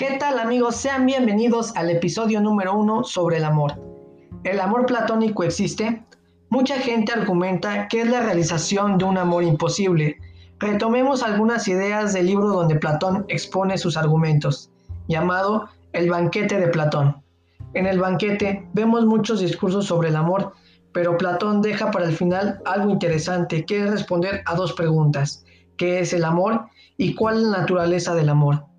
¿Qué tal amigos? Sean bienvenidos al episodio número uno sobre el amor. ¿El amor platónico existe? Mucha gente argumenta que es la realización de un amor imposible. Retomemos algunas ideas del libro donde Platón expone sus argumentos, llamado El banquete de Platón. En el banquete vemos muchos discursos sobre el amor, pero Platón deja para el final algo interesante, que es responder a dos preguntas. ¿Qué es el amor y cuál es la naturaleza del amor?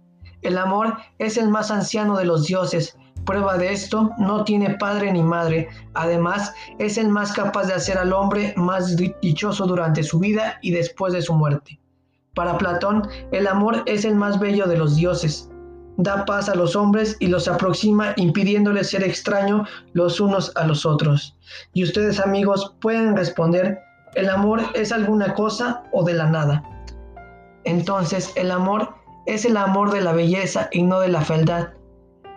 El amor es el más anciano de los dioses. Prueba de esto, no tiene padre ni madre. Además, es el más capaz de hacer al hombre más dichoso durante su vida y después de su muerte. Para Platón, el amor es el más bello de los dioses. Da paz a los hombres y los aproxima impidiéndoles ser extraños los unos a los otros. Y ustedes amigos pueden responder, ¿el amor es alguna cosa o de la nada? Entonces, el amor es el amor de la belleza y no de la fealdad.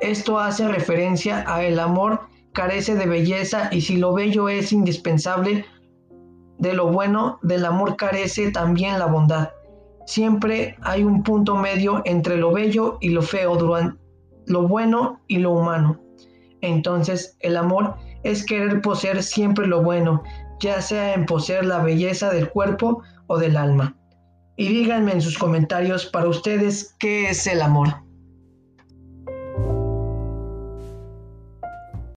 Esto hace referencia a el amor carece de belleza y si lo bello es indispensable de lo bueno, del amor carece también la bondad. Siempre hay un punto medio entre lo bello y lo feo, lo bueno y lo humano. Entonces, el amor es querer poseer siempre lo bueno, ya sea en poseer la belleza del cuerpo o del alma y díganme en sus comentarios para ustedes qué es el amor.